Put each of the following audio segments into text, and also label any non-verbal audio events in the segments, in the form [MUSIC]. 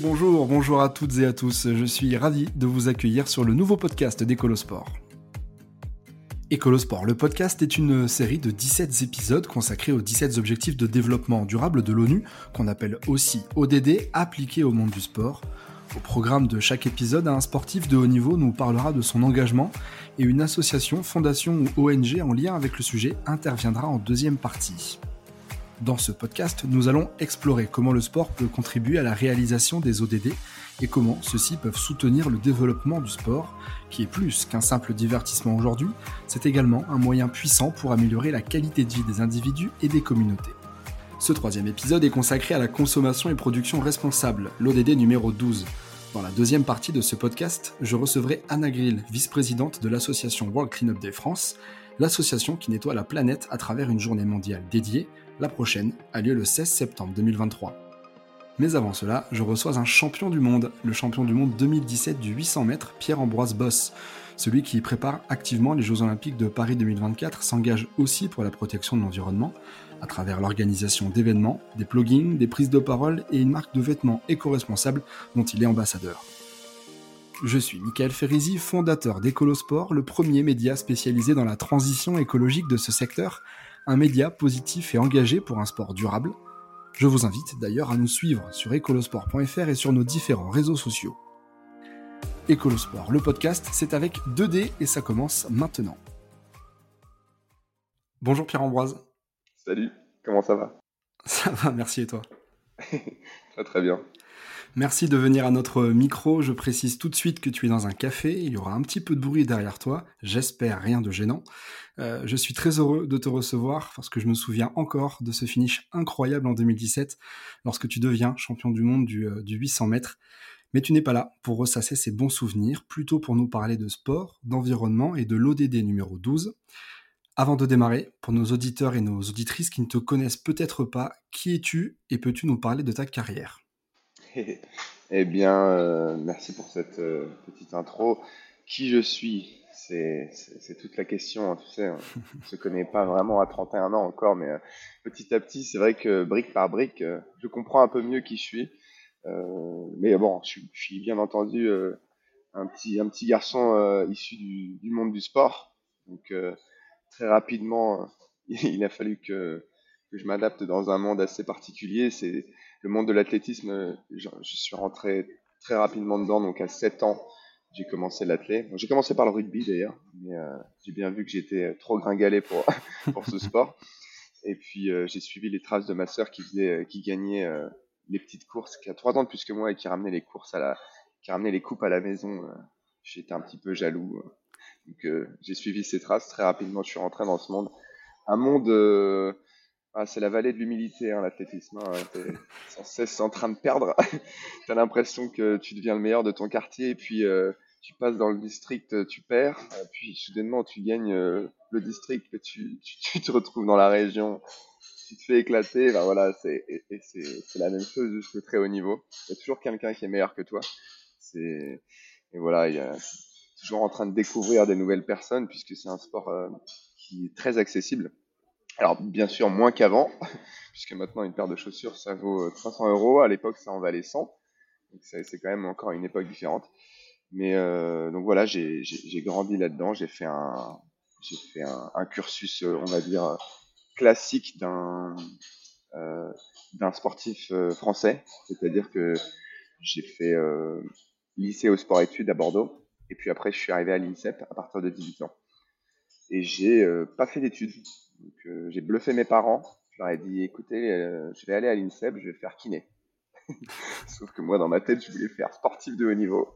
Bonjour, bonjour à toutes et à tous. Je suis ravi de vous accueillir sur le nouveau podcast d'Ecolosport. Écolosport, le podcast est une série de 17 épisodes consacrés aux 17 objectifs de développement durable de l'ONU, qu'on appelle aussi ODD, appliqués au monde du sport. Au programme de chaque épisode, un sportif de haut niveau nous parlera de son engagement et une association, fondation ou ONG en lien avec le sujet interviendra en deuxième partie. Dans ce podcast, nous allons explorer comment le sport peut contribuer à la réalisation des ODD et comment ceux-ci peuvent soutenir le développement du sport, qui est plus qu'un simple divertissement aujourd'hui, c'est également un moyen puissant pour améliorer la qualité de vie des individus et des communautés. Ce troisième épisode est consacré à la consommation et production responsable, l'ODD numéro 12. Dans la deuxième partie de ce podcast, je recevrai Anna Grill, vice-présidente de l'association World Cleanup Day France, l'association qui nettoie la planète à travers une journée mondiale dédiée. La prochaine a lieu le 16 septembre 2023. Mais avant cela, je reçois un champion du monde, le champion du monde 2017 du 800 mètres, Pierre-Ambroise Boss. Celui qui prépare activement les Jeux Olympiques de Paris 2024 s'engage aussi pour la protection de l'environnement, à travers l'organisation d'événements, des plugins, des prises de parole et une marque de vêtements éco-responsable dont il est ambassadeur. Je suis Michael Ferrizi, fondateur d'Ecolosport, le premier média spécialisé dans la transition écologique de ce secteur, un média positif et engagé pour un sport durable, je vous invite d'ailleurs à nous suivre sur ecolosport.fr et sur nos différents réseaux sociaux. Ecolosport, le podcast, c'est avec 2D et ça commence maintenant. Bonjour Pierre-Ambroise. Salut, comment ça va? Ça va, merci et toi? [LAUGHS] Très très bien. Merci de venir à notre micro. Je précise tout de suite que tu es dans un café. Il y aura un petit peu de bruit derrière toi. J'espère rien de gênant. Euh, je suis très heureux de te recevoir parce que je me souviens encore de ce finish incroyable en 2017 lorsque tu deviens champion du monde du, euh, du 800 mètres. Mais tu n'es pas là pour ressasser ces bons souvenirs, plutôt pour nous parler de sport, d'environnement et de l'ODD numéro 12. Avant de démarrer, pour nos auditeurs et nos auditrices qui ne te connaissent peut-être pas, qui es-tu et peux-tu nous parler de ta carrière? Eh bien, euh, merci pour cette euh, petite intro. Qui je suis c'est, toute la question, hein, tu sais. [LAUGHS] On ne se connaît pas vraiment à 31 ans encore, mais euh, petit à petit, c'est vrai que brique par brique, je comprends un peu mieux qui je suis. mais bon, je, suis bien entendu un, petit, un petit garçon issu du, du, monde du sport. Donc, très rapidement, [LAUGHS] il a fallu que, que je m'adapte dans un monde assez particulier. C'est le monde de l'athlétisme, euh, je, suis rentré très rapidement dedans, donc à 7 ans, j'ai commencé l'athlé. j'ai commencé par le rugby d'ailleurs, mais euh, j'ai bien vu que j'étais trop gringalé pour, [LAUGHS] pour ce sport. Et puis euh, j'ai suivi les traces de ma sœur qui faisait, qui gagnait les petites courses, qui a 3 ans de plus que moi et qui ramenait les courses à la, qui ramenait les coupes à la maison. J'étais un petit peu jaloux. Donc j'ai suivi ses traces très rapidement. Je suis rentré dans ce monde, un monde ah, c'est la vallée de l'humilité, hein, l'athlétisme. Hein, T'es sans cesse en train de perdre. [LAUGHS] T'as l'impression que tu deviens le meilleur de ton quartier et puis euh, tu passes dans le district, tu perds. Puis soudainement, tu gagnes euh, le district tu, [LAUGHS] tu, te retrouves dans la région. Tu te fais éclater. Ben voilà, c'est, c'est, la même chose jusqu'au très haut niveau. Il y a toujours quelqu'un qui est meilleur que toi. C'est, et voilà, il y a toujours en train de découvrir des nouvelles personnes puisque c'est un sport euh, qui est très accessible alors bien sûr moins qu'avant, [LAUGHS] puisque maintenant une paire de chaussures ça vaut 300 euh, euros. À l'époque ça en valait 100, donc c'est quand même encore une époque différente. Mais euh, donc voilà, j'ai grandi là-dedans, j'ai fait un fait un, cursus, euh, on va dire classique d'un euh, d'un sportif français, c'est-à-dire que j'ai fait lycée au sport études à Bordeaux, et puis après je suis arrivé à l'INSEP à partir de 18 ans. Et j'ai pas fait d'études, euh, j'ai bluffé mes parents. Je leur ai dit écoutez, euh, je vais aller à l'INSEP, je vais faire kiné. [LAUGHS] Sauf que moi, dans ma tête, je voulais faire sportif de haut niveau.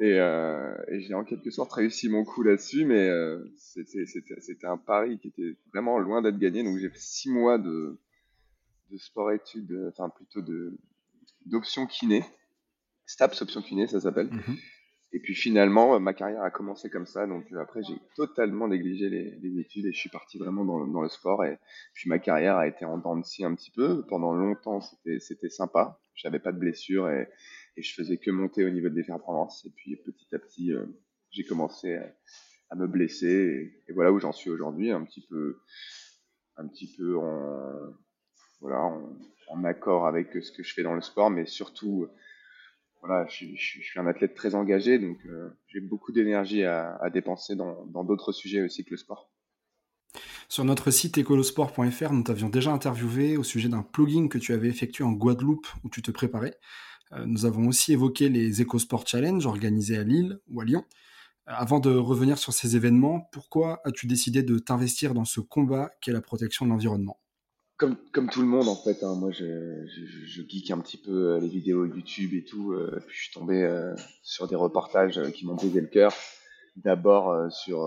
Et, euh, j'ai en quelque sorte réussi mon coup là-dessus, mais c'était un pari qui était vraiment loin d'être gagné. Donc j'ai fait six mois de, de sport-études, enfin plutôt d'option kiné. STAPS option kiné, ça s'appelle. Mm-hmm. Et puis finalement, euh, ma carrière a commencé comme ça. Donc euh, après, j'ai totalement négligé les, études et je suis parti vraiment dans le, sport. Et puis ma carrière a été en dents de scie un petit peu. Pendant longtemps, c'était sympa. J'avais pas de blessures et, et, je faisais que monter au niveau des performances. Et puis petit à petit, euh, j'ai commencé à, me blesser. Et, voilà où j'en suis aujourd'hui, un petit peu, un petit peu en, accord avec ce que je fais dans le sport, mais surtout, voilà, je, suis un athlète très engagé, donc j'ai beaucoup d'énergie à, dépenser dans d'autres sujets aussi que le sport. Sur notre site écolosport.fr, nous t'avions déjà interviewé au sujet d'un plugging que tu avais effectué en Guadeloupe où tu te préparais. Euh, nous avons aussi évoqué les EcoSport Challenge organisés à Lille ou à Lyon. Euh, avant de revenir sur ces événements, pourquoi as-tu décidé de t'investir dans ce combat qu'est la protection de l'environnement? Comme, comme, tout le monde en fait, hein, moi je, je, je, geek un petit peu euh, les vidéos YouTube et tout, puis je suis tombé sur des reportages qui m'ont brisé le cœur. D'abord sur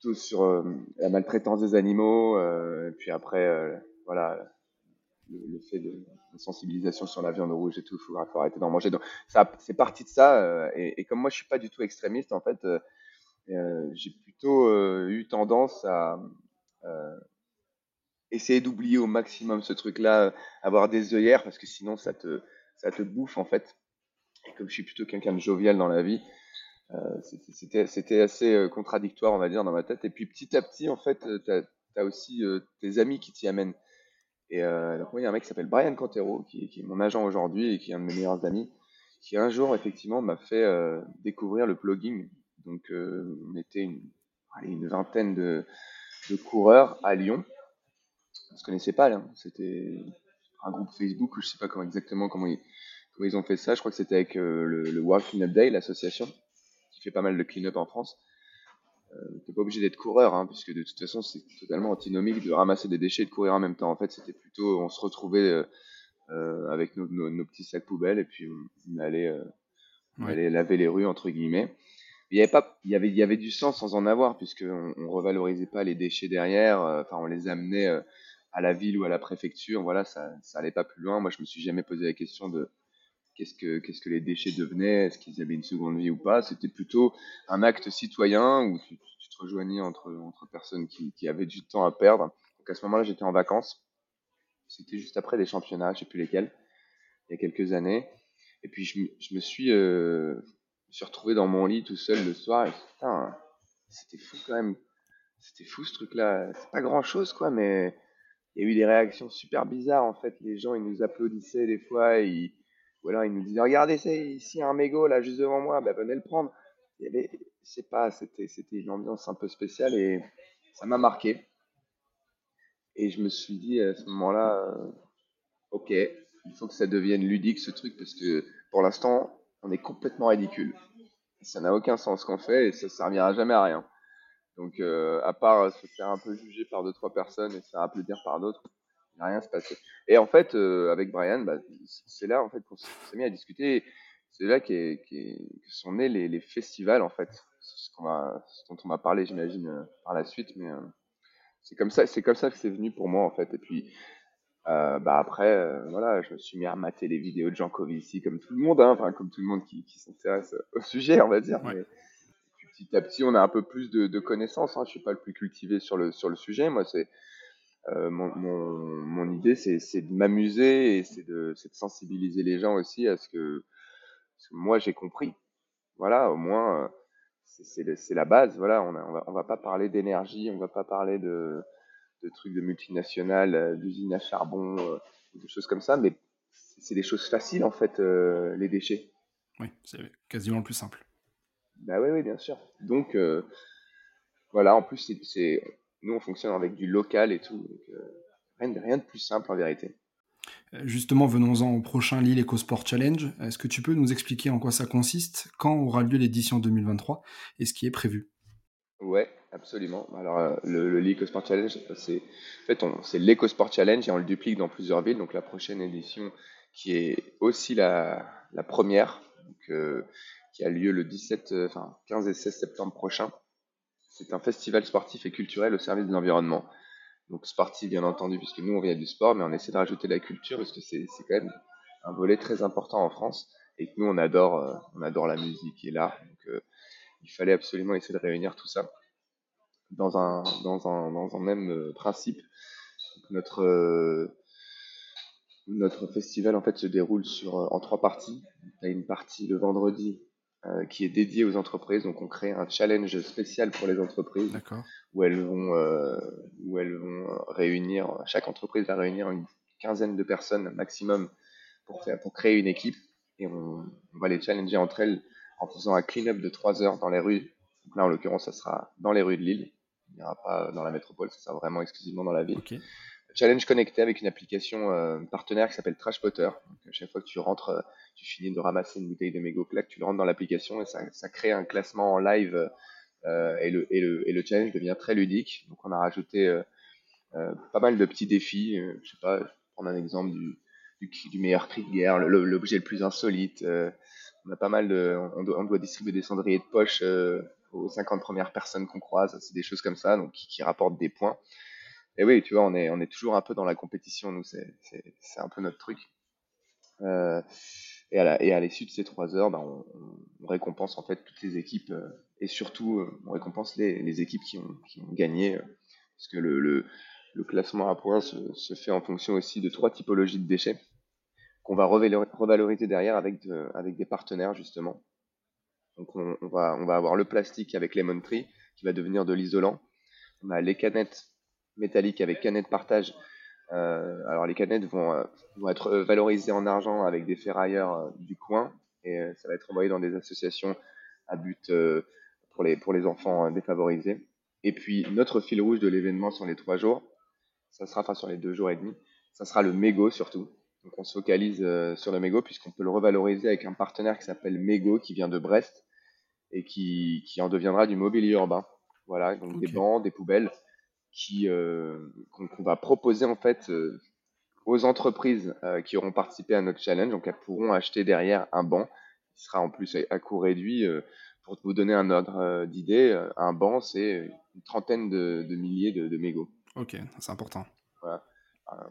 plutôt sur euh, la maltraitance des animaux, euh, puis après, euh, voilà, le, fait de la sensibilisation sur la viande rouge et tout, il faut, arrêter d'en manger. Donc, ça, c'est parti de ça. Et, comme moi, je suis pas du tout extrémiste, en fait, j'ai plutôt eu tendance à essayer d'oublier au maximum ce truc-là, avoir des œillères, parce que sinon, ça te, ça te bouffe, en fait. Et comme je suis plutôt quelqu'un de jovial dans la vie, euh, c'était assez euh, contradictoire, on va dire, dans ma tête. Et puis petit à petit, en fait, euh, tu as, aussi tes amis qui t'y amènent. Et donc, moi, il y a un mec qui s'appelle Brian Cantero, qui, qui, est mon agent aujourd'hui et qui est un de mes meilleurs amis, qui un jour, effectivement, m'a fait découvrir le plugging. Donc, on était une, une vingtaine de, de, coureurs à Lyon. On se connaissait pas, là. C'était un groupe Facebook, je sais pas comment exactement comment ils, comment ils ont fait ça. Je crois que c'était avec le, le World Cleanup Day, l'association fait pas mal de clean-up en France. Euh, t'es pas obligé d'être coureur, hein, puisque de toute façon c'est totalement antinomique de ramasser des déchets et de courir en même temps. En fait, c'était plutôt, on se retrouvait euh, euh, avec nos, petits sacs poubelles et puis on, allait, laver les rues entre guillemets. Il y avait pas, il y avait, il y avait du sens sans en avoir, puisque on, revalorisait pas les déchets derrière. Enfin, on les amenait à la ville ou à la préfecture. Voilà, ça, ça allait pas plus loin. Moi, je me suis jamais posé la question de qu'est-ce que, qu'est-ce que les déchets devenaient, est-ce qu'ils avaient une seconde vie ou pas. C'était plutôt un acte citoyen où tu, te rejoignais entre, entre personnes qui, qui, avaient du temps à perdre. Donc à ce moment-là, j'étais en vacances. C'était juste après des championnats, je sais plus lesquels, il y a quelques années. Et puis je, je me suis, euh, je suis retrouvé dans mon lit tout seul le soir. Putain, c'était fou quand même. C'était fou ce truc-là. C'est pas grand-chose quoi, mais il y a eu des réactions super bizarres en fait. Les gens ils nous applaudissaient des fois. Ils, ou alors il nous disait regardez c'est ici un mégot là juste devant moi, ben, venez le prendre. Il y pas, c'était c'était une ambiance un peu spéciale et ça m'a marqué. Et je me suis dit à ce moment-là, euh, ok, il faut que ça devienne ludique ce truc parce que pour l'instant on est complètement ridicule. Ça n'a aucun sens ce qu'on fait et ça servira jamais à rien. Donc euh, à part se faire un peu juger par deux trois personnes et se faire applaudir par d'autres, rien se passé. Et en fait, euh, avec Brian, bah, c'est là en fait qu'on s'est mis à discuter. C'est là qu'est, que sont nés les, les, festivals en fait, ce, dont on va parler, j'imagine, euh, par la suite. Mais euh, c'est comme ça, c'est comme ça que c'est venu pour moi en fait. Et puis bah après, voilà, je me suis mis à mater les vidéos de Jean Covici comme tout le monde, hein, enfin comme tout le monde qui, qui s'intéresse au sujet, on va dire. Mais, petit à petit, on a un peu plus de, connaissances. Hein. Je suis pas le plus cultivé sur le sujet. Moi, c'est euh, mon, idée, c'est de m'amuser et c'est de, sensibiliser les gens aussi à ce que, moi j'ai compris. Voilà, au moins, euh, c'est la base. Voilà, on, va, pas parler d'énergie, on va pas parler de, de trucs de multinationales, euh, d'usines à charbon, des choses comme ça, mais c'est des choses faciles en fait, les déchets. Oui, c'est quasiment le plus simple. Bah oui, oui, bien sûr. Donc, voilà, en plus, c'est nous, on fonctionne avec du local et tout. Donc, euh, rien, de plus simple en vérité. Euh, justement, venons-en au prochain Lille EcoSport Challenge. Est-ce que tu peux nous expliquer en quoi ça consiste, quand aura lieu l'édition 2023 et ce qui est prévu? Ouais, absolument. Alors, euh, le, Lille EcoSport Challenge, c'est en fait, c'est l'EcoSport Challenge et on le duplique dans plusieurs villes. Donc, la prochaine édition, qui est aussi la, première, qui a lieu le 17, enfin, 15 et 16 septembre prochain c'est un festival sportif et culturel au service de l'environnement. Donc sportif bien entendu puisque nous on vient du sport, mais on essaie de rajouter la culture parce que c'est quand même un volet très important en France et que nous on adore, euh, on adore la musique et l'art. Donc euh, il fallait absolument essayer de réunir tout ça dans un, dans un, dans un même euh, principe. notre, notre festival en fait se déroule sur, en trois parties. Il y a une partie le vendredi euh, qui est dédié aux entreprises. Donc on crée un challenge spécial pour les entreprises où elles vont euh, où elles vont réunir chaque entreprise va réunir une quinzaine de personnes maximum pour faire, pour créer une équipe et on, va les challenger entre elles en faisant un clean-up de 3 heures dans les rues. Donc là en l'occurrence ça sera dans les rues de Lille. Il n'y aura pas dans la métropole, ça sera vraiment exclusivement dans la ville. Challenge connecté avec une application euh, partenaire qui s'appelle Trashpotter. Donc, à chaque fois que tu rentres, euh, tu finis de ramasser une bouteille de mégot claque, tu le rentres dans l'application et ça, crée un classement en live euh, et, le, challenge devient très ludique. Donc on a rajouté pas mal de petits défis. je sais pas, prendre un exemple du, meilleur cri de guerre, l'objet le, plus insolite. on a pas mal de, on doit, distribuer des cendriers de poche aux 50 premières personnes qu'on croise. C'est des choses comme ça, donc qui rapportent des points. Et oui, tu vois, on est, toujours un peu dans la compétition, nous, c'est un peu notre truc. Euh, et à l'issue de ces trois heures, ben, on, récompense en fait toutes les équipes euh, et surtout euh, on récompense les, équipes qui ont, gagné, parce que le, classement à points se, fait en fonction aussi de trois typologies de déchets qu'on va revaloriser derrière avec, de, avec des partenaires justement. Donc on, on, va, on va avoir le plastique avec Lemon Tree qui va devenir de l'isolant. On a les canettes métalliques avec canettes partage. Euh, alors les canettes vont, euh, vont, être valorisées en argent avec des ferrailleurs euh, du coin et ça va être envoyé dans des associations à but pour, les, pour les enfants défavorisés. Et puis notre fil rouge de l'événement sur les trois jours, ça sera, enfin sur les deux jours et demi, ça sera le mégot surtout. Donc on se focalise sur le mégot puisqu'on peut le revaloriser avec un partenaire qui s'appelle Mégot qui vient de Brest et qui, qui en deviendra du mobilier urbain. Voilà, donc des bancs, des poubelles qui euh, qu'on va proposer en fait euh, aux entreprises euh, qui auront participé à notre challenge. Donc elles pourront acheter derrière un banc qui sera en plus à coût réduit. pour vous donner un ordre d'idée, un banc c'est une trentaine de, de milliers de, de, mégots. Ok, c'est important. Voilà.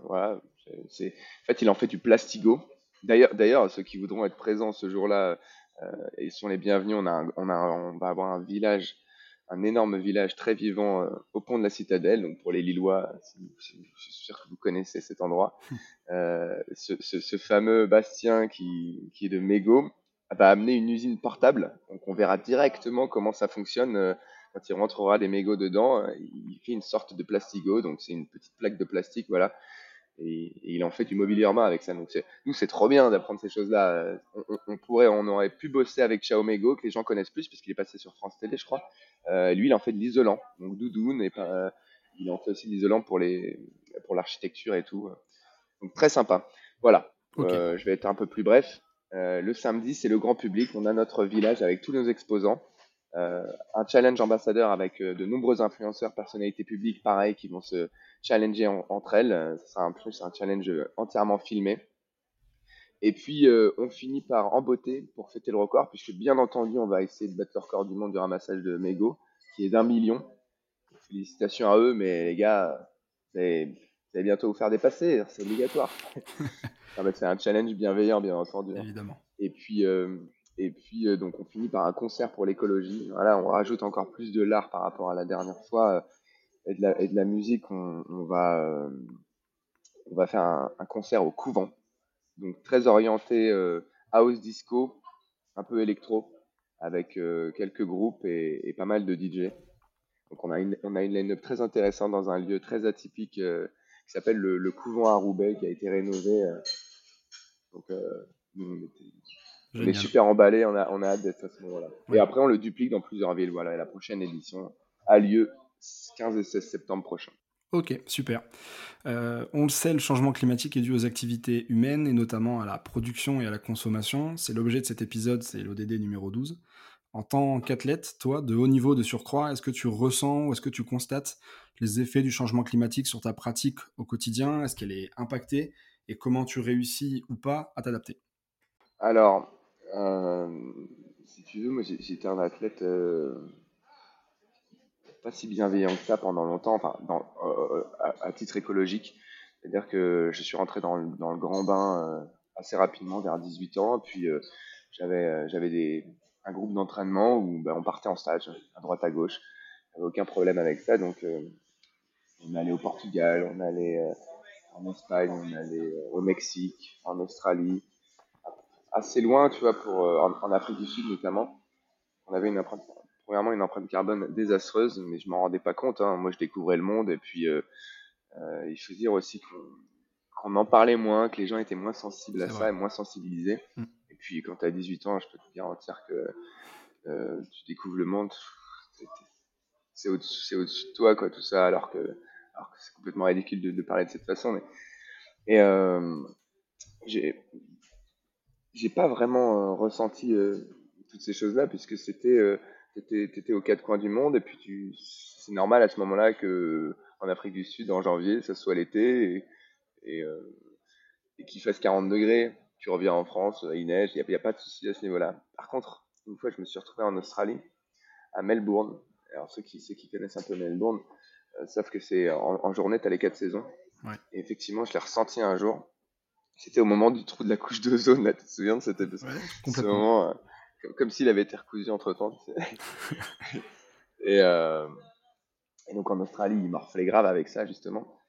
voilà c'est, en fait, il en fait du plastigo. D'ailleurs, d'ailleurs, ceux qui voudront être présents ce jour-là, euh, ils sont les bienvenus. On, a on, a, on va avoir un village un énorme village très vivant euh, au pont de la citadelle. Donc pour les Lillois, je suis sûr que vous connaissez cet endroit. Euh, ce, ce, ce, fameux Bastien qui, qui est de Mégo va amener une usine portable. Donc on verra directement comment ça fonctionne. Euh, quand il rentrera des mégots dedans, il fait une sorte de plastigo, donc c'est une petite plaque de plastique, voilà, et, il en fait du mobilier urbain avec ça. Donc nous, c'est trop bien d'apprendre ces choses-là. On, pourrait, on aurait pu bosser avec Xiaomego, que les gens connaissent plus, puisqu'il est passé sur France Télé, je crois. Euh, lui, il en fait de l'isolant, donc doudoune, et pas, il en fait aussi de l'isolant pour les, pour l'architecture et tout. Donc très sympa. Voilà. Euh, je vais être un peu plus bref. Euh, le samedi, c'est le grand public. On a notre village avec tous nos exposants. Euh, un challenge ambassadeur avec euh, de nombreux influenceurs, personnalités publiques, pareil, qui vont se challenger entre elles. Euh, ce sera un plus un challenge entièrement filmé. Et puis, on finit par embotter pour fêter le record, puisque bien entendu, on va essayer de battre le record du monde du ramassage de mégots, qui est d'un million. Félicitations à eux, mais les gars, vous allez, bientôt vous faire dépasser, c'est obligatoire. [LAUGHS] c'est un challenge bienveillant, bien entendu. Évidemment. Et puis, et puis, euh, donc, on finit par un concert pour l'écologie. Voilà, on rajoute encore plus de l'art par rapport à la dernière fois euh, et, de la, et, de la, musique. On, on va, euh, on va faire un, un, concert au couvent, donc très orienté house disco, un peu électro, avec quelques groupes et, et, pas mal de DJ. Donc, on a une, on a une line-up très intéressante dans un lieu très atypique qui s'appelle le, le, couvent à Roubaix, qui a été rénové. donc, on est super emballé, on a, on a hâte d'être à ce moment-là. Et après, on le duplique dans plusieurs villes. Voilà, et la prochaine édition a lieu 15 et 16 septembre prochain. Ok, super. Euh, on le sait, le changement climatique est dû aux activités humaines et notamment à la production et à la consommation. C'est l'objet de cet épisode, c'est l'ODD numéro 12. En tant qu'athlète, toi, de haut niveau de surcroît, est-ce que tu ressens ou est-ce que tu constates les effets du changement climatique sur ta pratique au quotidien? Est-ce qu'elle est impactée? Et comment tu réussis ou pas à t'adapter? Alors, euh, si tu veux, moi j'étais un athlète euh, pas si bienveillant que ça pendant longtemps, enfin, euh, à, titre écologique. C'est-à-dire que je suis rentré dans le, dans le grand bain euh, assez rapidement, vers 18 ans, puis euh, j'avais j'avais des un groupe d'entraînement où ben, on partait en stage à droite à gauche. J'avais aucun problème avec ça, donc on allait au Portugal, on allait en Espagne, on allait au Mexique, en Australie, assez loin, tu vois, pour, euh, en, Afrique du Sud notamment. on avait une empreinte, premièrement une empreinte carbone désastreuse, mais je m'en rendais pas compte. Hein. Moi, je découvrais le monde et puis euh, il faut dire aussi qu'on en parlait moins, que les gens étaient moins sensibles à ça et moins sensibilisés. Mm. Et puis quand tu as 18 ans, je peux te garantir que tu découvres le monde, c'est au-dessus de toi, quoi, tout ça, alors que, alors que c'est complètement ridicule de, de, parler de cette façon. Mais... Et euh, j'ai pas vraiment euh, ressenti euh, toutes ces choses-là, puisque c'était euh, t'étais aux quatre coins du monde, et puis tu c'est normal à ce moment-là que en Afrique du Sud, en janvier, ça soit l'été, et, et, et qu'il fasse 40 degrés, tu reviens en France, il neige, il n'y a, a, pas de souci à ce niveau-là. Par contre, une fois, je me suis retrouvé en Australie, à Melbourne, alors ceux qui, ceux qui connaissent un peu Melbourne euh, savent que c'est en, journée, tu as les quatre saisons. Et effectivement, je l'ai ressenti un jour. C'était au moment du trou de la couche d'ozone, là, tu te souviens de cet épisode Ce moment, comme, s'il avait été recousu entre temps. [LAUGHS] et, euh, et, donc en Australie, il morflait grave avec ça, justement.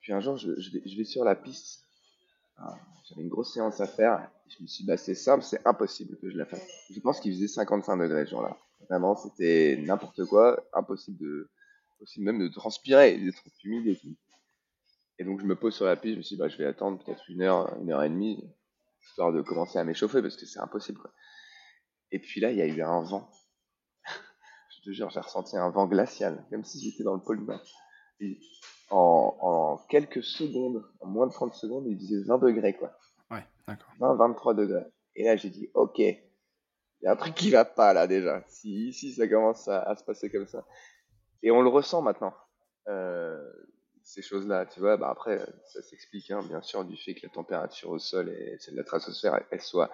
Puis un jour, je, vais, je vais, sur la piste. Ah, j'avais une grosse séance à faire. je me suis dit, bah, c'est simple, c'est impossible que je la fasse. Je pense qu'il faisait 55 degrés ce jour-là. Vraiment, c'était n'importe quoi, impossible de, possible même de transpirer, d'être humide et tout. Et donc je me pose sur la piste, je me suis dit, bah, je vais attendre peut-être une heure, une heure et demie, histoire de commencer à m'échauffer, parce que c'est impossible. Quoi. Et puis là, il y a eu un vent. [LAUGHS] je te jure, j'ai ressenti un vent glacial, comme si j'étais dans le pôle Nord. Et en, en, quelques secondes, en moins de 30 secondes, il faisait 20 degrés, quoi. Ouais, d'accord. 20, 23 degrés. Et là, j'ai dit, ok, il y a un truc qui va pas là déjà. Si ça commence à, se passer comme ça. Et on le ressent maintenant. Euh, ces choses-là, tu vois, bah après, ça s'explique hein, bien sûr du fait que la température au sol et celle de la stratosphère, elle, soit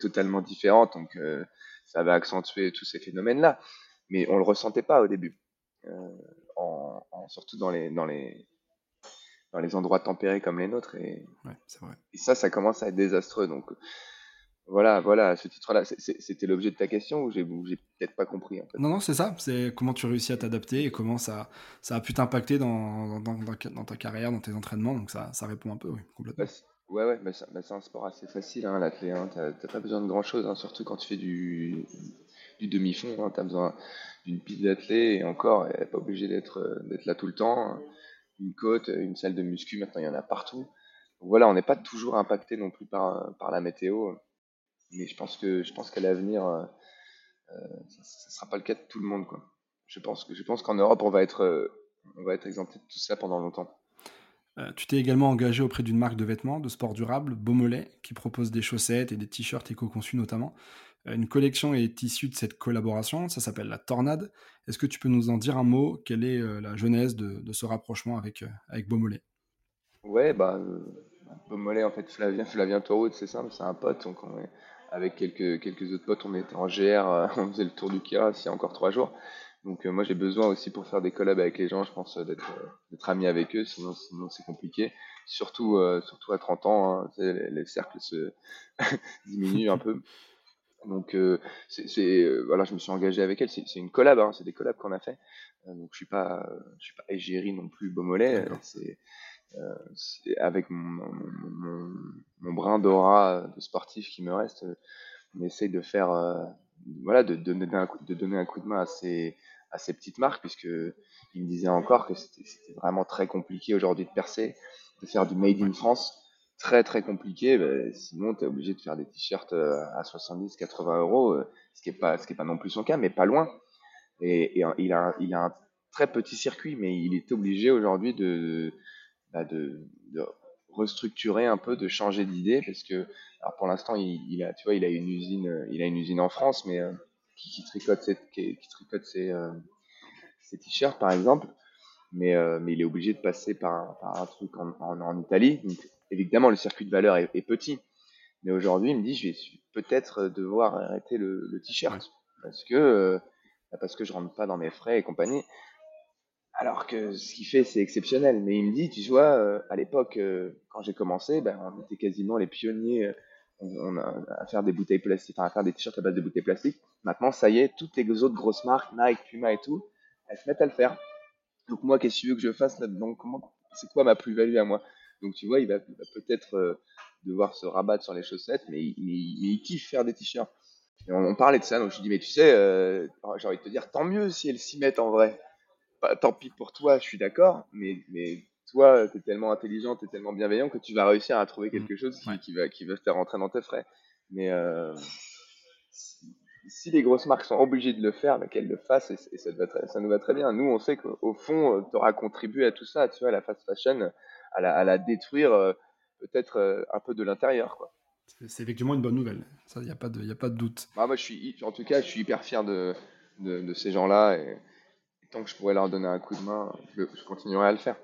totalement différente, donc euh, ça va accentuer tous ces phénomènes-là. Mais on le ressentait pas au début, en, surtout dans les, dans les, dans les endroits tempérés comme les nôtres. Et, ouais, vrai. et ça, ça commence à être désastreux. Donc, voilà, voilà, ce titre-là, c'était l'objet de ta question ou j'ai peut-être pas compris en fait? Non, non, c'est ça. C'est comment tu réussis à t'adapter et comment ça, ça a pu t'impacter dans, dans, dans, ta carrière, dans tes entraînements. Donc ça, ça répond un peu, oui, complètement. Bah, ouais, ouais, c'est un sport assez facile, hein, l'athlé. Hein, T'as pas besoin de grand-chose, hein, surtout quand tu fais du, demi-fond. Hein, tu as besoin d'une piste d'athlé et encore, elle pas obligée d'être là tout le temps. Une côte, une salle de muscu, maintenant il y en a partout. Voilà, on n'est pas toujours impacté non plus par, par la météo mais je pense qu'à l'avenir, euh, euh, ça ne sera pas le cas de tout le monde. Quoi. Je pense qu'en Europe, on va être euh, on va être exempté de tout ça pendant longtemps. Tu t'es également engagé auprès d'une marque de vêtements de sport durable, Beaumolet, qui propose des chaussettes et des t-shirts éco-conçus notamment. Une collection est issue de cette collaboration, ça s'appelle la Tornade. Est-ce que tu peux nous en dire un mot? Quelle est la genèse de, ce rapprochement avec, avec Beaumolet Ouais, bah, Beaumolet, en fait, Flavien, Flavien c'est simple, c'est un pote, donc on est, avec quelques, quelques autres potes, on était en GR, euh, [LAUGHS] on faisait le tour du Kira il y a encore trois jours. Donc euh, moi j'ai besoin aussi pour faire des collabs avec les gens, je pense euh, d'être d'être ami avec eux, sinon sinon c'est compliqué. Surtout surtout à 30 ans, hein, les, cercles se [LAUGHS] diminuent un peu. Donc c'est voilà, je me suis engagé avec elle. C'est une collab, hein, c'est des collabs qu'on a fait. donc je suis pas je suis pas égérie non plus Beaumolet. C'est euh, avec mon, mon, brin d'aura de sportif qui me reste, on essaye de faire, euh, voilà, de donner, un coup, de donner un coup de main à ces, à ces petites marques, puisque il me disait encore que c'était vraiment très compliqué aujourd'hui de percer, de faire du made in France, très très compliqué. Ben, sinon, tu es obligé de faire des t-shirts euh, à 70, 80 euros, ce qui est pas, ce qui est pas non plus son cas, mais pas loin. Et, et il, a, il a un très petit circuit, mais il est obligé aujourd'hui de, bah, de, restructurer un peu, de changer d'idée, parce que alors pour l'instant, il, a, tu vois, il a une usine, il a une usine en France, mais euh, qui, tricote ses, qui, tricote ses, euh, ses t-shirts par exemple, mais, euh, mais il est obligé de passer par, par un truc en, en, Italie. Donc, évidemment, le circuit de valeur est, petit, mais aujourd'hui, il me dit, je vais peut-être devoir arrêter le, t-shirt parce que parce que je rentre pas dans mes frais et compagnie. Alors que ce qu'il fait, c'est exceptionnel. Mais il me dit, tu vois, euh, à l'époque, euh, quand j'ai commencé, ben, on était quasiment les pionniers euh, à faire des bouteilles plastiques, enfin, à faire des t-shirts à base de bouteilles plastiques. Maintenant, ça y est, toutes les autres grosses marques, Nike, Puma et tout, elles se mettent à le faire. Donc moi, qu'est-ce que tu veux que je fasse là-dedans? C'est quoi ma plus-value à moi? Donc tu vois, il va, peut-être devoir se rabattre sur les chaussettes, mais il, kiffe faire des t-shirts. on, parlait de ça, donc je dis, mais tu sais, euh, j'ai envie de te dire, tant mieux si elles s'y mettent en vrai. tant pis pour toi, je suis d'accord, mais, mais toi, tu es tellement intelligent, tu es tellement bienveillant que tu vas réussir à trouver quelque mmh. chose qui, va, qui va te faire rentrer dans tes frais. Mais euh, si, les grosses marques sont obligées de le faire, bah, qu'elles le fassent et, ça, ça, nous va très bien. Nous, on sait qu'au fond, euh, tu auras contribué à tout ça, tu vois, à la fast fashion, à la, à la détruire peut-être un peu de l'intérieur, quoi. C'est effectivement une bonne nouvelle. Il n'y a, pas de, a pas de doute. Bah, moi, je suis, en tout cas, je suis hyper fier de, de, ces gens-là. Et, tant que je pourrais leur donner un coup de main, je, continuerai à le faire.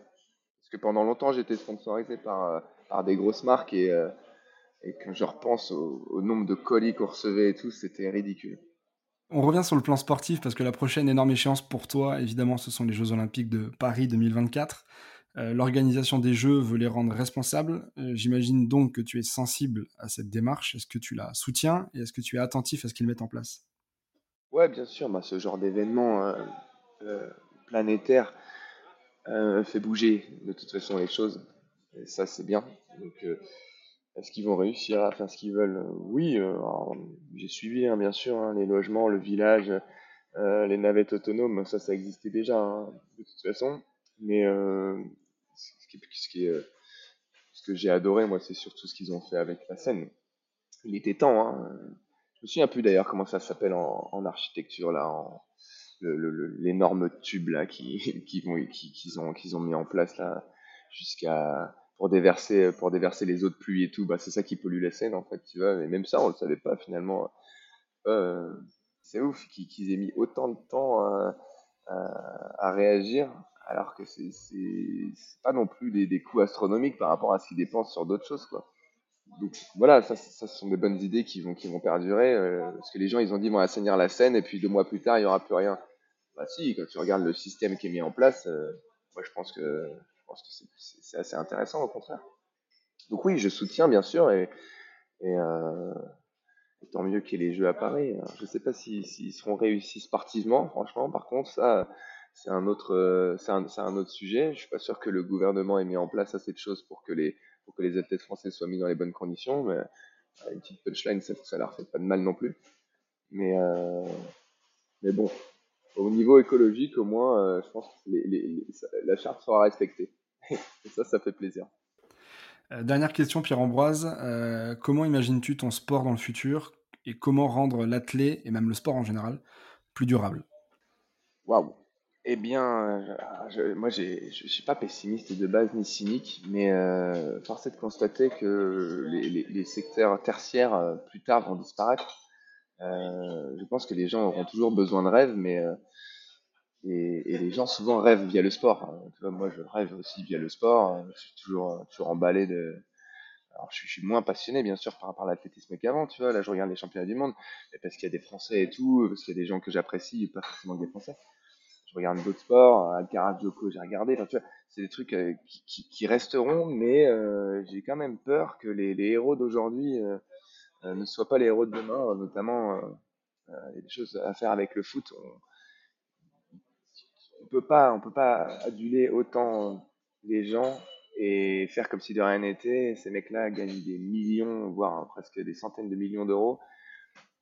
Parce que pendant longtemps, j'étais sponsorisé par, euh, par des grosses marques et, euh, et quand je repense au, nombre de colis qu'on recevait et tout, c'était ridicule. On revient sur le plan sportif parce que la prochaine énorme échéance pour toi, évidemment, ce sont les Jeux Olympiques de Paris 2024. Euh, l'organisation des Jeux veut les rendre responsables. Euh, j'imagine donc que tu es sensible à cette démarche. Est-ce que tu la soutiens et est-ce que tu es attentif à ce qu'ils mettent en place? Ouais, bien sûr. Bah, ce genre d'événement euh, planétaire fait bouger de toute façon les choses. Et ça, c'est bien. Donc, est-ce qu'ils vont réussir à faire ce qu'ils veulent? Oui, j'ai suivi, hein, bien sûr, hein, les logements, le village, les navettes autonomes, ça, ça existait déjà, hein, de toute façon. Mais ce, qui, euh, ce que j'ai adoré, moi, c'est surtout ce qu'ils ont fait avec la scène. Il était temps. Je me souviens plus d'ailleurs comment ça s'appelle en, architecture, là, l'énorme tube là qui, [LAUGHS] qui vont qu'ils ont qu'ils ont mis en place là jusqu'à pour déverser pour déverser les eaux de pluie et tout bah c'est ça qui pollue la scène en fait tu vois mais même ça on le savait pas finalement euh, c'est ouf qu'ils aient mis autant de temps à, réagir alors que c'est pas non plus des, des, coûts astronomiques par rapport à ce qu'ils dépensent sur d'autres choses, quoi. Donc voilà, ça, ça, ce sont des bonnes idées qui vont, qui vont perdurer, euh, parce que les gens, ils ont dit, ils vont assainir la scène, et puis deux mois plus tard, il n'y aura plus rien. Bah si, quand tu regardes le système qui est mis en place, euh, moi je pense que, que c'est assez intéressant, au contraire. Donc oui, je soutiens, bien sûr, et, et, euh, tant mieux qu'il y ait les Jeux à Paris. je ne sais pas s'ils seront réussis sportivement, franchement, par contre, ça c'est un autre, euh, un, autre sujet. Je suis pas sûr que le gouvernement ait mis en place assez de choses pour que les, pour que les athlètes français soient mis dans les bonnes conditions. Mais euh, une petite punchline, ça, ça leur fait pas de mal non plus. Mais, euh, mais bon, au niveau écologique, au moins, je pense que les, les, la charte sera respectée. [LAUGHS] Et ça, ça fait plaisir. dernière question, Pierre-Ambroise. comment imagines-tu ton sport dans le futur et comment rendre l'athlète et même le sport en général plus durable? Waouh eh bien, je, moi, je ne suis pas pessimiste de base ni cynique, mais euh, force est de constater que les, secteurs tertiaires, euh, plus tard, vont disparaître. Euh, je pense que les gens auront toujours besoin de rêves, mais et, les gens souvent rêvent via le sport. moi, je rêve aussi via le sport. Je suis toujours, toujours emballé de. Alors, je, suis moins passionné, bien sûr, par rapport à l'athlétisme qu'avant. Tu vois, là, je regarde les championnats du monde, parce qu'il y a des Français et tout, parce qu'il y a des gens que j'apprécie, pas forcément des Français je regarde d'autres sports, Alcaraz, Joko, j'ai regardé. Enfin, tu vois, c'est des trucs euh, qui, resteront, mais euh, j'ai quand même peur que les, héros d'aujourd'hui euh, ne soient pas les héros de demain. Notamment, il y a des choses à faire avec le foot. On, on peut pas, peut pas aduler autant les gens et faire comme si de rien n'était. Ces mecs-là gagnent des millions, voire presque des centaines de millions d'euros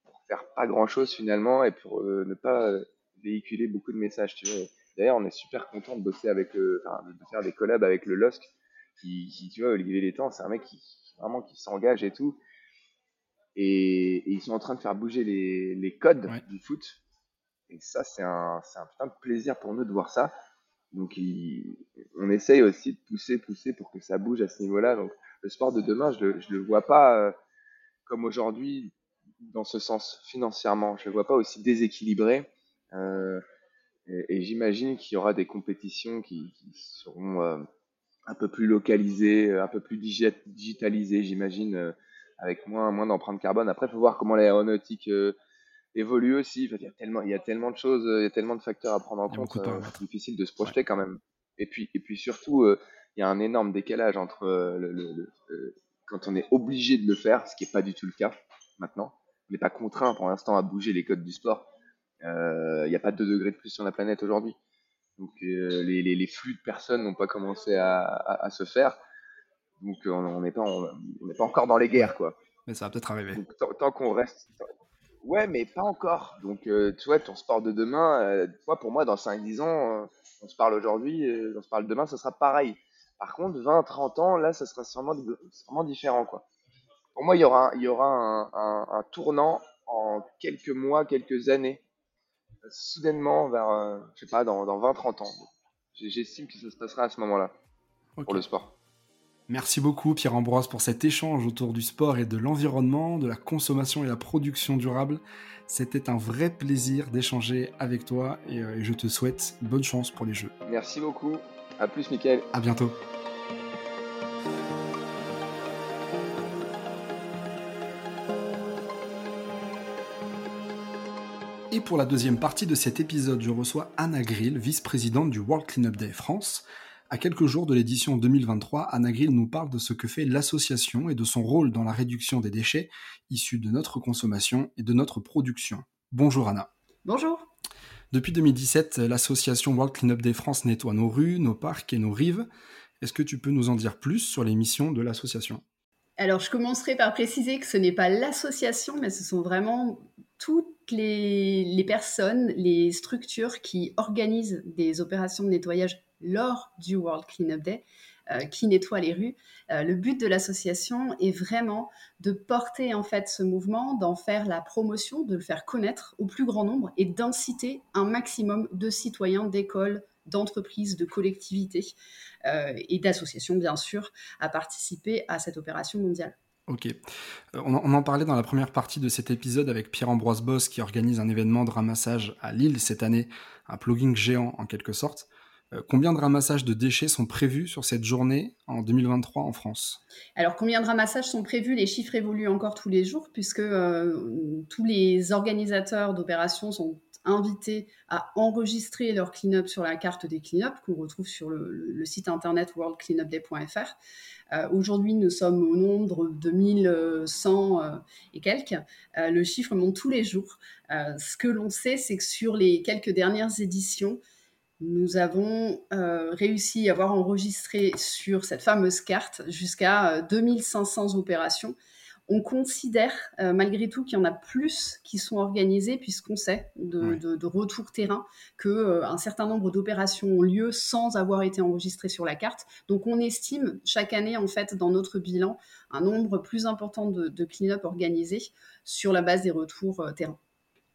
pour faire pas grand-chose finalement et pour ne pas véhiculer beaucoup de messages. Tu vois. D'ailleurs, on est super content de bosser avec enfin, de faire des collabs avec le LOSC, qui, tu vois, Olivier Létang, c'est un mec qui vraiment qui s'engage et tout. Et, ils sont en train de faire bouger les, les codes du foot. Et ça, c'est un, un putain de plaisir pour nous de voir ça. Donc, on essaye aussi de pousser, pousser pour que ça bouge à ce niveau-là. Donc, le sport de demain, je le, je le vois pas euh, comme aujourd'hui dans ce sens financièrement. Je le vois pas aussi déséquilibré euh, et, j'imagine qu'il y aura des compétitions qui, seront euh, un peu plus localisées, un peu plus digitalisées, j'imagine, avec moins, moins d'empreintes carbone. Après, il faut voir comment l'aéronautique évolue aussi. il, y a tellement, il y a tellement de choses, il y a tellement de facteurs à prendre en compte. C'est difficile de se projeter quand même. Et puis, et puis surtout, il y a un énorme décalage entre le, quand on est obligé de le faire, ce qui n'est pas du tout le cas maintenant. On n'est pas contraint pour l'instant à bouger les codes du sport. Il euh, n'y a pas 2 degrés de plus sur la planète aujourd'hui. Donc euh, les, les, les, flux de personnes n'ont pas commencé à, à, se faire. Donc on n'est pas, on, pas encore dans les guerres, quoi. Mais ça va peut-être arriver. tant, qu'on reste, Ouais, mais pas encore. Donc, euh, tu vois, ton sport de demain, euh, pour moi, dans 5-10 ans, euh, on se parle aujourd'hui, on se parle demain, ça sera pareil. Par contre, 20-30 ans, là, ça sera sûrement, sûrement différent, quoi. Pour moi, il y aura, il y aura un, tournant en quelques mois, quelques années, soudainement vers, je sais pas, dans, dans 20-30 ans. J'estime que ça se passera à ce moment-là, pour le sport. Merci beaucoup Pierre-Ambroise pour cet échange autour du sport et de l'environnement, de la consommation et la production durable. C'était un vrai plaisir d'échanger avec toi et, euh, je te souhaite bonne chance pour les Jeux. Merci beaucoup. À plus Mickaël. À bientôt. Et pour la deuxième partie de cet épisode, je reçois Anna Grill, vice-présidente du World Cleanup Day France. À quelques jours de l'édition 2023, Anna Grill nous parle de ce que fait l'association et de son rôle dans la réduction des déchets issus de notre consommation et de notre production. Bonjour Anna. Bonjour. Depuis 2017, l'association World Cleanup Day France nettoie nos rues, nos parcs et nos rives. Est-ce que tu peux nous en dire plus sur les missions de l'association? Alors, je commencerai par préciser que ce n'est pas l'association, mais ce sont vraiment toutes les, les, personnes, les structures qui organisent des opérations de nettoyage lors du World Cleanup Day euh, qui nettoie les rues. Euh, le but de l'association est vraiment de porter en fait ce mouvement, d'en faire la promotion, de le faire connaître au plus grand nombre et d'inciter un maximum de citoyens, d'écoles, d'entreprises, de collectivités euh, et d'associations bien sûr à participer à cette opération mondiale. Ok. On, en parlait dans la première partie de cet épisode avec Pierre-Ambroise Boss qui organise un événement de ramassage à Lille cette année, un plugging géant en quelque sorte. Euh, combien de ramassages de déchets sont prévus sur cette journée en 2023 en France? Alors, combien de ramassages sont prévus? Les chiffres évoluent encore tous les jours, puisque euh, tous les organisateurs d'opérations sont invités à enregistrer leur clean-up sur la carte des clean-up qu'on retrouve sur le, site internet worldcleanupday.fr. Euh, aujourd'hui, nous sommes au nombre de 1100 et quelques. le chiffre monte tous les jours. ce que l'on sait, c'est que sur les quelques dernières éditions, nous avons euh, réussi à avoir enregistré sur cette fameuse carte jusqu'à 2500 euh, opérations. On considère euh, malgré tout qu'il y en a plus qui sont organisées puisqu'on sait de, retour terrain qu'un certain nombre d'opérations ont lieu sans avoir été enregistrées sur la carte. Donc on estime chaque année en fait dans notre bilan un nombre plus important de, clean-up organisés sur la base des retours terrain.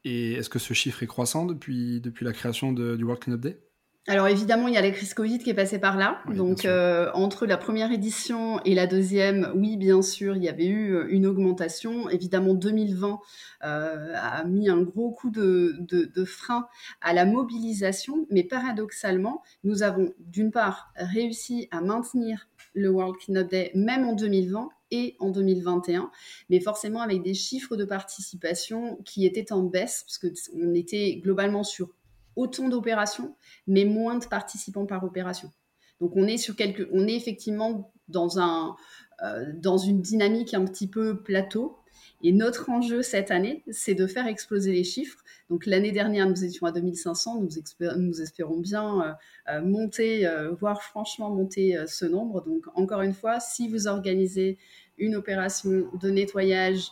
Et est-ce que ce chiffre est croissant depuis, depuis la création du World Cleanup Day? Alors évidemment, il y a la crise Covid qui est passée par là. Donc euh, entre la première édition et la deuxième, oui, bien sûr, il y avait eu euh, une augmentation. Évidemment, 2020 euh, a mis un gros coup de, de, frein à la mobilisation, mais paradoxalement, nous avons d'une part réussi à maintenir le World Cleanup Day même en 2020 et en 2021, mais forcément avec des chiffres de participation qui étaient en baisse, parce qu'on était globalement sur autant d'opérations, mais moins de participants par opération. Donc on est sur quelque, on est effectivement dans un euh, dans une dynamique un petit peu plateau. Et notre enjeu cette année, c'est de faire exploser les chiffres. Donc l'année dernière, nous étions à 2500, nous, nous espérons bien euh, euh, monter, voire franchement monter ce nombre. Donc encore une fois, si vous organisez une opération de nettoyage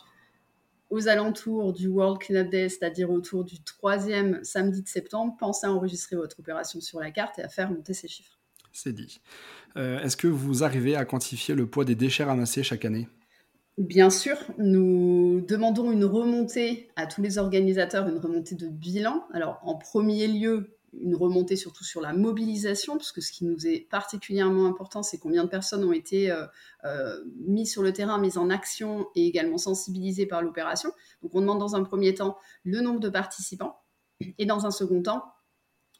aux alentours du World Cleanup Day, c'est-à-dire autour du troisième samedi de septembre, pensez à enregistrer votre opération sur la carte et à faire monter ces chiffres. C'est dit. Euh, est-ce que vous arrivez à quantifier le poids des déchets ramassés chaque année? Bien sûr, nous demandons une remontée à tous les organisateurs, une remontée de bilan. Alors, en premier lieu, une remontée surtout sur la mobilisation, puisque ce qui nous est particulièrement important, c'est combien de personnes ont été euh, euh, mises sur le terrain, mises en action et également sensibilisées par l'opération. Donc on demande dans un premier temps le nombre de participants et dans un second temps,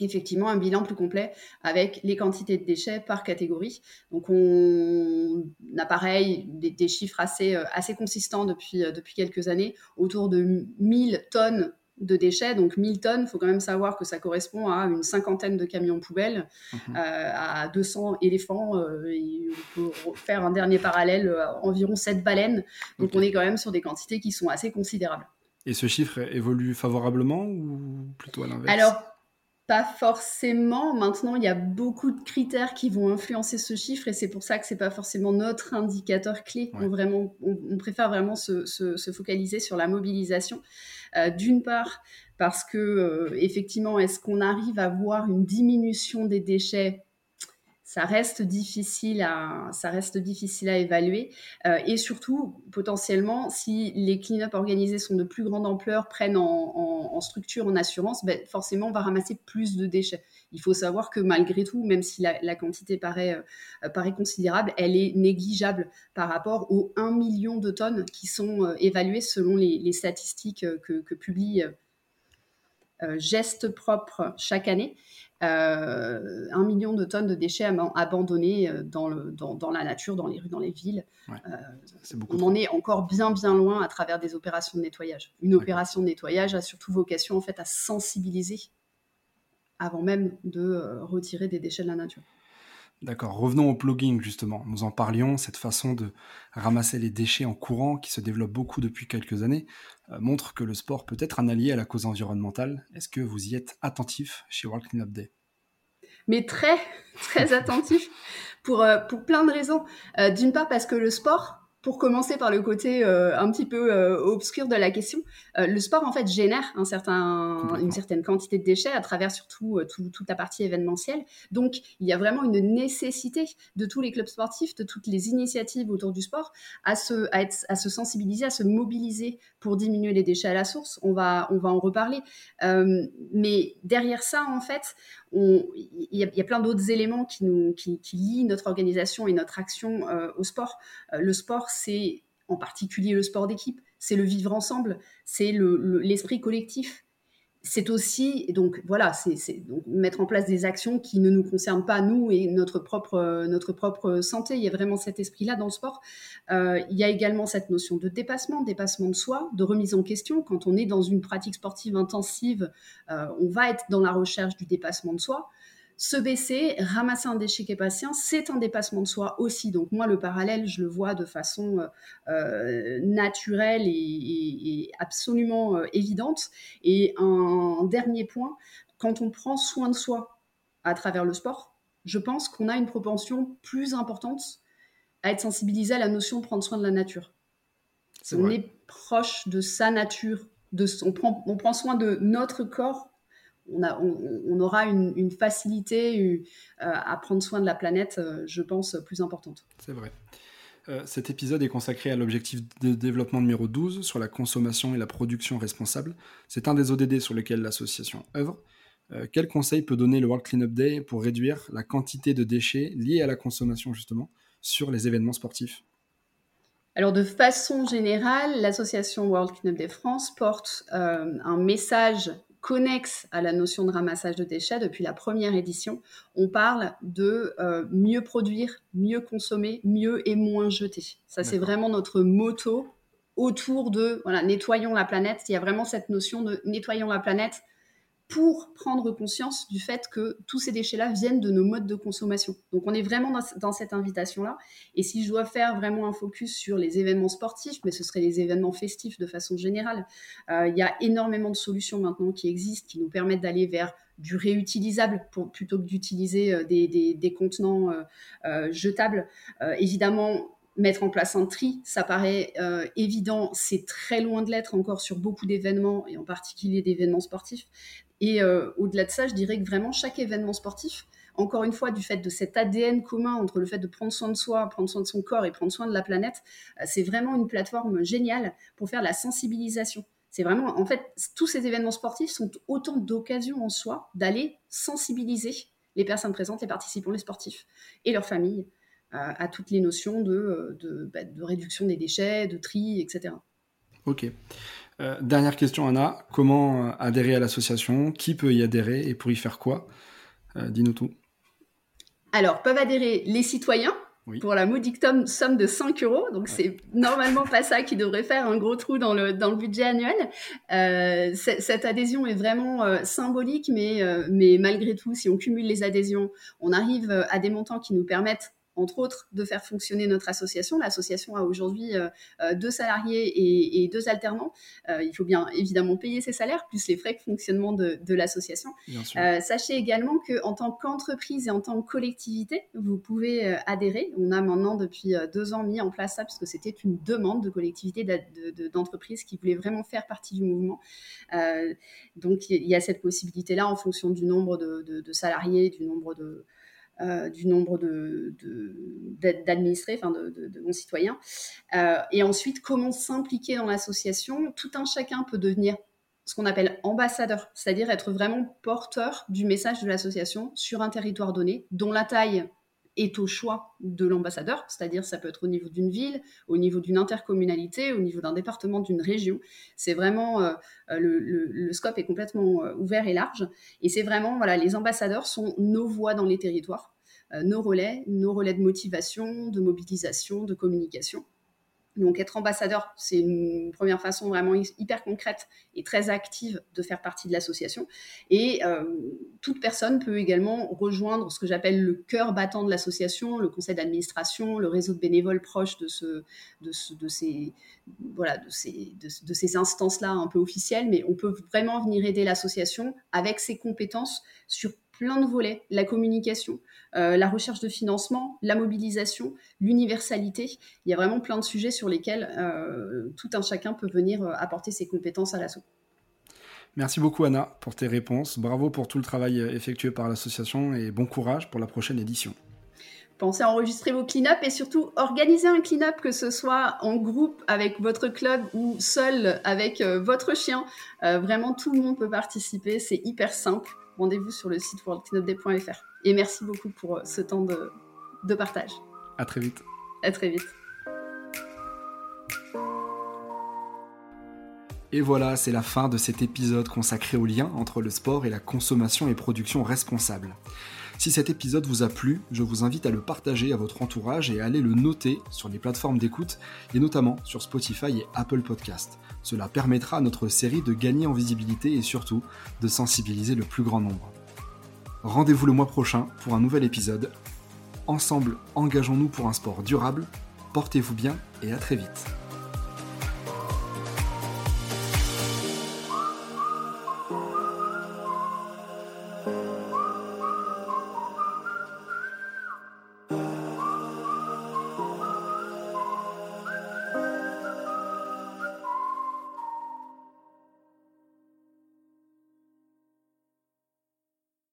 effectivement, un bilan plus complet avec les quantités de déchets par catégorie. Donc on a pareil des, chiffres assez, euh, assez consistants depuis, depuis quelques années, autour de 1000 tonnes de déchets, donc 1000 tonnes, il faut quand même savoir que ça correspond à une cinquantaine de camions poubelles, mhm. euh, à 200 éléphants, euh, et on peut faire un dernier parallèle, euh, environ 7 baleines, donc on est quand même sur des quantités qui sont assez considérables. Et ce chiffre évolue favorablement ou plutôt à l'inverse? Alors, pas forcément. Maintenant, il y a beaucoup de critères qui vont influencer ce chiffre et c'est pour ça que c'est pas forcément notre indicateur clé. On, vraiment, on, préfère vraiment se, focaliser sur la mobilisation. Euh, d'une part, parce que euh, effectivement, est-ce qu'on arrive à voir une diminution des déchets ça reste difficile à, ça reste difficile à évaluer. Euh, et surtout, potentiellement, si les clean-up organisés sont de plus grande ampleur, prennent en, structure, en assurance, ben, forcément, on va ramasser plus de déchets. Il faut savoir que malgré tout, même si la, quantité paraît, euh, paraît considérable, elle est négligeable par rapport aux 1 million de tonnes qui sont euh, évaluées selon les, statistiques que, que publie Geste Propre chaque année. Euh, un million de tonnes de déchets abandonnés euh, dans, le, dans, la nature, dans les rues, dans les villes. Euh, on en est encore bien, bien loin à travers des opérations de nettoyage. Une opération de nettoyage a surtout vocation en fait à sensibiliser avant même de retirer des déchets de la nature. D'accord. Revenons au plugging, justement. Nous en parlions, cette façon de ramasser les déchets en courant, qui se développe beaucoup depuis quelques années, euh, montre que le sport peut être un allié à la cause environnementale. Est-ce que vous y êtes attentif chez World Cleanup Day? Mais très, [LAUGHS] très attentif, pour, euh, pour plein de raisons. Euh, d'une part, parce que le sport, pour commencer par le côté euh, un petit peu euh, obscur de la question, euh, le sport en fait génère un certain, une certaine quantité de déchets à travers surtout toute la partie événementielle. Donc il y a vraiment une nécessité de tous les clubs sportifs, de toutes les initiatives autour du sport, à se, à, être, à se sensibiliser, à se mobiliser pour diminuer les déchets à la source. On va, on va en reparler. mais derrière ça, en fait, il y, a plein d'autres éléments qui, nous, qui, lient notre organisation et notre action euh, au sport. Euh, le sport, c'est en particulier le sport d'équipe, c'est le vivre ensemble, c'est l'esprit collectif c'est aussi donc voilà c'est mettre en place des actions qui ne nous concernent pas nous et notre propre notre propre santé. Il y a vraiment cet esprit là dans le sport. Euh, il y a également cette notion de dépassement dépassement de soi de remise en question. Quand on est dans une pratique sportive intensive euh, on va être dans la recherche du dépassement de soi se baisser, ramasser un déchet qui est patient, c'est un dépassement de soi aussi. Donc moi, le parallèle, je le vois de façon euh, euh, naturelle et, absolument euh, évidente. Et un, dernier point, quand on prend soin de soi à travers le sport, je pense qu'on a une propension plus importante à être sensibilisé à la notion de prendre soin de la nature. on est proche de sa nature, de, on, prend, on prend soin de notre corps on, aura une, facilité euh, à prendre soin de la planète, euh, je pense, plus importante. C'est vrai. Euh, cet épisode est consacré à l'objectif de développement numéro 12 sur la consommation et la production responsable. C'est un des ODD sur lesquels l'association œuvre. quel conseil peut donner le World Cleanup Day pour réduire la quantité de déchets liés à la consommation justement sur les événements sportifs? Alors de façon générale, l'association World Cleanup Day France porte un message connexe à la notion de ramassage de déchets depuis la première édition. On parle de euh, mieux produire, mieux consommer, mieux et moins jeter. Ça, c'est vraiment notre motto autour de voilà, nettoyons la planète. Il y a vraiment cette notion de nettoyons la planète pour prendre conscience du fait que tous ces déchets-là viennent de nos modes de consommation. Donc on est vraiment dans, cette invitation-là. Et si je dois faire vraiment un focus sur les événements sportifs, mais ce serait les événements festifs de façon générale, euh, il y a énormément de solutions maintenant qui existent, qui nous permettent d'aller vers du réutilisable plutôt que d'utiliser euh, des, contenants euh, jetables. évidemment, mettre en place un tri, ça paraît évident, c'est très loin de l'être encore sur beaucoup d'événements, et en particulier d'événements sportifs. Et euh, au-delà de ça, je dirais que vraiment chaque événement sportif, encore une fois, du fait de cet ADN commun entre le fait de prendre soin de soi, prendre soin de son corps et prendre soin de la planète, euh, c'est vraiment une plateforme géniale pour faire la sensibilisation. C'est vraiment, en fait, tous ces événements sportifs sont autant d'occasions en soi d'aller sensibiliser les personnes présentes, les participants, les sportifs et leurs familles euh, à toutes les notions de, bah, de réduction des déchets, de tri, etc. Ok. Euh, dernière question, Anna. Comment euh, adhérer à l'association? Qui peut y adhérer et pour y faire quoi? Euh, Dis-nous tout. Alors, peuvent adhérer les citoyens pour la modique somme de 5 euros. Donc, c'est normalement pas ça qui devrait faire un gros trou dans le, dans le budget annuel. cette adhésion est vraiment symbolique, mais, mais malgré tout, si on cumule les adhésions, on arrive à des montants qui nous permettent entre autres, de faire fonctionner notre association. L'association a aujourd'hui euh, euh, deux salariés et, deux alternants. Euh, il faut bien évidemment payer ces salaires, plus les frais de fonctionnement de, l'association. sachez également qu'en tant qu'entreprise et en tant que collectivité, vous pouvez adhérer. On a maintenant depuis deux ans mis en place ça, parce que c'était une demande de collectivité d'entreprise qui voulait vraiment faire partie du mouvement. donc il y a cette possibilité-là en fonction du nombre de salariés, du nombre de euh, du nombre d'administrés, de, enfin de, de, de. Euh, et ensuite, comment s'impliquer dans l'association? Tout un chacun peut devenir ce qu'on appelle ambassadeur, c'est-à-dire être vraiment porteur du message de l'association sur un territoire donné, dont la taille est au choix de l'ambassadeur, c'est-à-dire ça peut être au niveau d'une ville, au niveau d'une intercommunalité, au niveau d'un département, d'une région. C'est vraiment euh, le, le, scope est complètement euh, ouvert et large, et c'est vraiment voilà les ambassadeurs sont nos voix dans les territoires, euh, nos relais, nos relais de motivation, de mobilisation, de communication. Donc être ambassadeur, c'est une première façon vraiment hyper concrète et très active de faire partie de l'association. Et euh, toute personne peut également rejoindre ce que j'appelle le cœur battant de l'association, le conseil d'administration, le réseau de bénévoles proches de, ce, de, ces, voilà, de ces instances-là un peu officielles. Mais on peut vraiment venir aider l'association avec ses compétences sur plein de volets, la communication, euh, la recherche de financement, la mobilisation, l'universalité. Il y a vraiment plein de sujets sur lesquels euh, tout un chacun peut venir euh, apporter ses compétences à l'assaut. Merci beaucoup Anna pour tes réponses. Bravo pour tout le travail effectué par l'association et bon courage pour la prochaine édition. Pensez à enregistrer vos clean-up et surtout organiser un clean-up, que ce soit en groupe avec votre club ou seul avec votre chien. vraiment, tout le monde peut participer. C'est hyper simple rendez-vous sur le site worldcleanupday.fr. Et merci beaucoup pour euh, ce temps de, partage. À très vite. À très vite. Et voilà, c'est la fin de cet épisode consacré au lien entre le sport et la consommation et production responsable. Si cet épisode vous a plu, je vous invite à le partager à votre entourage et à aller le noter sur les plateformes d'écoute et notamment sur Spotify et Apple Podcast. Cela permettra à notre série de gagner en visibilité et surtout de sensibiliser le plus grand nombre. Rendez-vous le mois prochain pour un nouvel épisode. Ensemble, engageons-nous pour un sport durable. Portez-vous bien et à très vite.